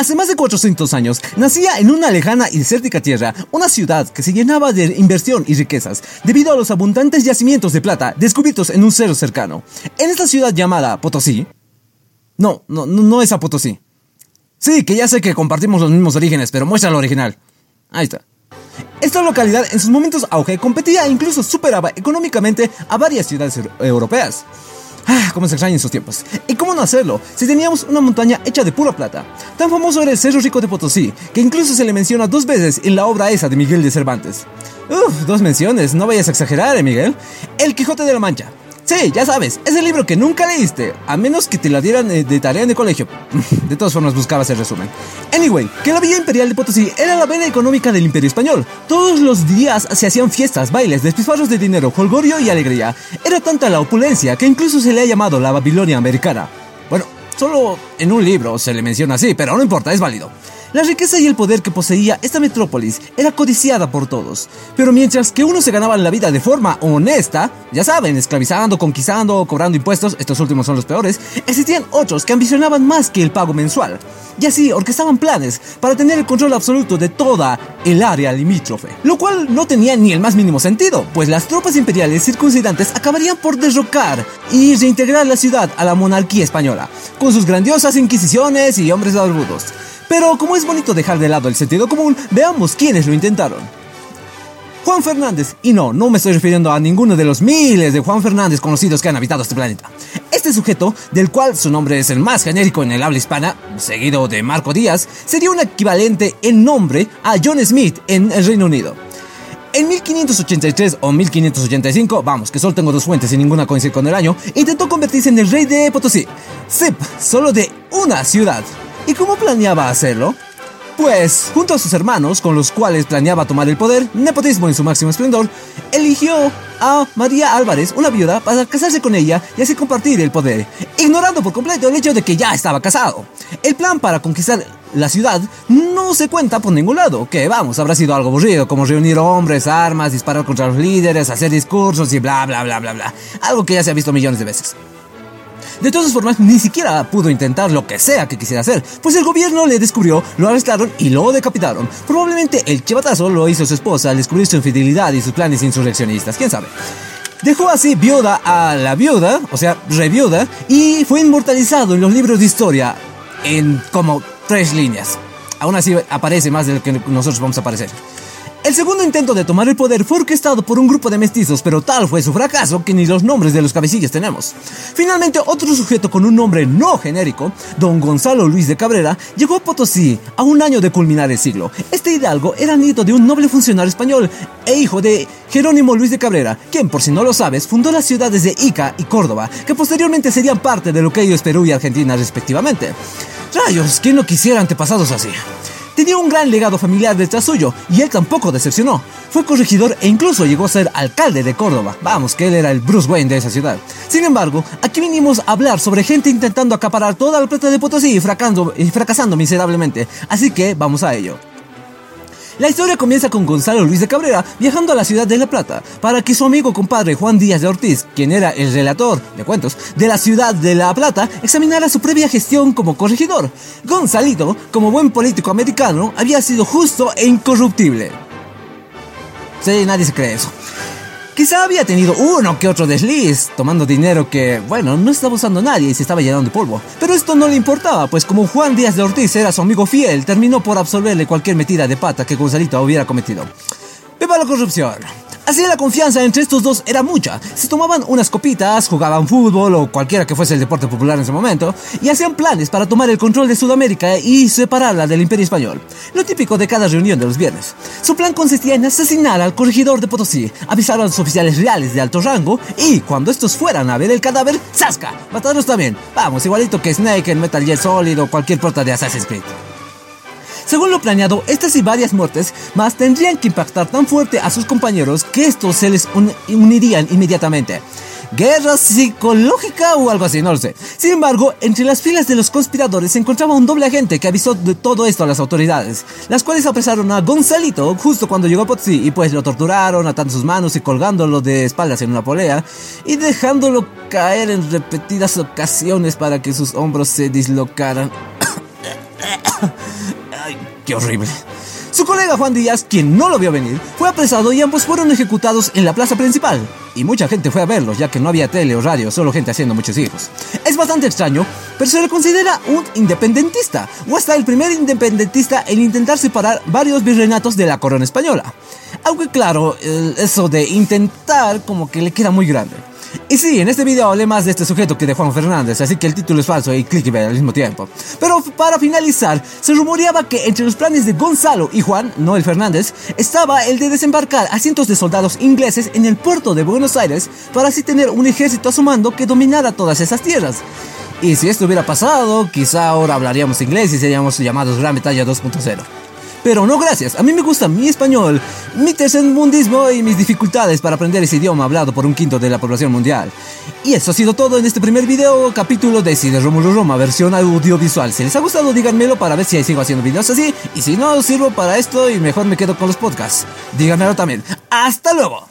Hace más de 400 años nacía en una lejana y desértica tierra una ciudad que se llenaba de inversión y riquezas debido a los abundantes yacimientos de plata descubiertos en un cerro cercano. En esta ciudad llamada Potosí. No, no, no es a Potosí. Sí, que ya sé que compartimos los mismos orígenes, pero muestra el original. Ahí está. Esta localidad en sus momentos auge competía e incluso superaba económicamente a varias ciudades europeas. Ah, cómo se extrañan esos tiempos. ¿Y cómo no hacerlo? Si teníamos una montaña hecha de pura plata. Tan famoso era el Cerro Rico de Potosí, que incluso se le menciona dos veces en la obra esa de Miguel de Cervantes. Uf, dos menciones, no vayas a exagerar, ¿eh, Miguel. El Quijote de la Mancha. Sí, ya sabes, es el libro que nunca leíste, a menos que te la dieran eh, de tarea en el colegio. De todas formas, buscabas el resumen. Anyway, que la Villa Imperial de Potosí era la vena económica del Imperio Español. Todos los días se hacían fiestas, bailes, despilfarros de dinero, holgorio y alegría. Era tanta la opulencia que incluso se le ha llamado la Babilonia americana. Bueno, solo en un libro se le menciona así, pero no importa, es válido. La riqueza y el poder que poseía esta metrópolis era codiciada por todos, pero mientras que unos se ganaban la vida de forma honesta, ya saben, esclavizando, conquistando, cobrando impuestos, estos últimos son los peores, existían otros que ambicionaban más que el pago mensual, y así orquestaban planes para tener el control absoluto de toda el área limítrofe, lo cual no tenía ni el más mínimo sentido, pues las tropas imperiales circuncidantes acabarían por derrocar y reintegrar la ciudad a la monarquía española, con sus grandiosas inquisiciones y hombres barbudos. Pero como es bonito dejar de lado el sentido común, veamos quiénes lo intentaron. Juan Fernández, y no, no me estoy refiriendo a ninguno de los miles de Juan Fernández conocidos que han habitado este planeta. Este sujeto, del cual su nombre es el más genérico en el habla hispana, seguido de Marco Díaz, sería un equivalente en nombre a John Smith en el Reino Unido. En 1583 o 1585, vamos, que solo tengo dos fuentes y ninguna coincide con el año, intentó convertirse en el rey de Potosí. Zip, solo de una ciudad. ¿Y cómo planeaba hacerlo? Pues, junto a sus hermanos, con los cuales planeaba tomar el poder, nepotismo en su máximo esplendor, eligió a María Álvarez, una viuda, para casarse con ella y así compartir el poder, ignorando por completo el hecho de que ya estaba casado. El plan para conquistar la ciudad no se cuenta por ningún lado, que vamos, habrá sido algo aburrido, como reunir hombres, armas, disparar contra los líderes, hacer discursos y bla bla bla bla bla, algo que ya se ha visto millones de veces. De todas formas, ni siquiera pudo intentar lo que sea que quisiera hacer, pues el gobierno le descubrió, lo arrestaron y lo decapitaron. Probablemente el chivatazo lo hizo su esposa al descubrir su infidelidad y sus planes insurreccionistas, quién sabe. Dejó así viuda a la viuda, o sea, reviuda, y fue inmortalizado en los libros de historia en como tres líneas. Aún así aparece más de lo que nosotros vamos a aparecer. El segundo intento de tomar el poder fue orquestado por un grupo de mestizos, pero tal fue su fracaso que ni los nombres de los cabecillas tenemos. Finalmente, otro sujeto con un nombre no genérico, don Gonzalo Luis de Cabrera, llegó a Potosí a un año de culminar el siglo. Este hidalgo era nieto de un noble funcionario español e hijo de Jerónimo Luis de Cabrera, quien, por si no lo sabes, fundó las ciudades de Ica y Córdoba, que posteriormente serían parte de lo que ellos Perú y Argentina respectivamente. Rayos, ¿quién no quisiera antepasados así? Tenía un gran legado familiar detrás suyo y él tampoco decepcionó. Fue corregidor e incluso llegó a ser alcalde de Córdoba. Vamos, que él era el Bruce Wayne de esa ciudad. Sin embargo, aquí vinimos a hablar sobre gente intentando acaparar toda la plata de Potosí y y fracasando miserablemente. Así que vamos a ello. La historia comienza con Gonzalo Luis de Cabrera viajando a la ciudad de La Plata para que su amigo compadre Juan Díaz de Ortiz, quien era el relator de cuentos de la ciudad de La Plata, examinara su previa gestión como corregidor. Gonzalito, como buen político americano, había sido justo e incorruptible. Sí, nadie se cree eso. Quizá había tenido uno que otro desliz, tomando dinero que, bueno, no estaba usando nadie y se estaba llenando de polvo. Pero esto no le importaba, pues como Juan Díaz de Ortiz era su amigo fiel, terminó por absolverle cualquier metida de pata que Gonzalito hubiera cometido. ¡Viva la corrupción! Así la confianza entre estos dos era mucha. Se tomaban unas copitas, jugaban fútbol o cualquiera que fuese el deporte popular en ese momento, y hacían planes para tomar el control de Sudamérica y separarla del Imperio Español. Lo típico de cada reunión de los viernes. Su plan consistía en asesinar al corregidor de Potosí, avisar a los oficiales reales de alto rango y, cuando estos fueran a ver el cadáver, ¡zasca! Matarlos también. Vamos, igualito que Snake en Metal Gear Solid o cualquier prota de Assassin's Creed. Según lo planeado, estas y varias muertes más tendrían que impactar tan fuerte a sus compañeros que estos se les unirían inmediatamente. Guerra psicológica o algo así, no lo sé. Sin embargo, entre las filas de los conspiradores se encontraba un doble agente que avisó de todo esto a las autoridades, las cuales apresaron a Gonzalito justo cuando llegó a Potsi y pues lo torturaron atando sus manos y colgándolo de espaldas en una polea y dejándolo caer en repetidas ocasiones para que sus hombros se dislocaran. Qué horrible. Su colega Juan Díaz, quien no lo vio venir, fue apresado y ambos fueron ejecutados en la plaza principal. Y mucha gente fue a verlos, ya que no había tele o radio, solo gente haciendo muchos hijos. Es bastante extraño, pero se le considera un independentista, o hasta el primer independentista en intentar separar varios virreinatos de la corona española. Aunque claro, eso de intentar como que le queda muy grande. Y sí, en este video hablé más de este sujeto que de Juan Fernández, así que el título es falso y clickbait al mismo tiempo. Pero para finalizar, se rumoreaba que entre los planes de Gonzalo y Juan, no el Fernández, estaba el de desembarcar a cientos de soldados ingleses en el puerto de Buenos Aires para así tener un ejército a su mando que dominara todas esas tierras. Y si esto hubiera pasado, quizá ahora hablaríamos inglés y seríamos llamados Gran Bretaña 2.0. Pero no gracias, a mí me gusta mi español, mi tercermundismo y mis dificultades para aprender ese idioma hablado por un quinto de la población mundial. Y eso ha sido todo en este primer video, capítulo de Cine Romulo Roma, versión audiovisual. Si les ha gustado, díganmelo para ver si sigo haciendo videos así. Y si no, sirvo para esto y mejor me quedo con los podcasts. Díganmelo también. ¡Hasta luego!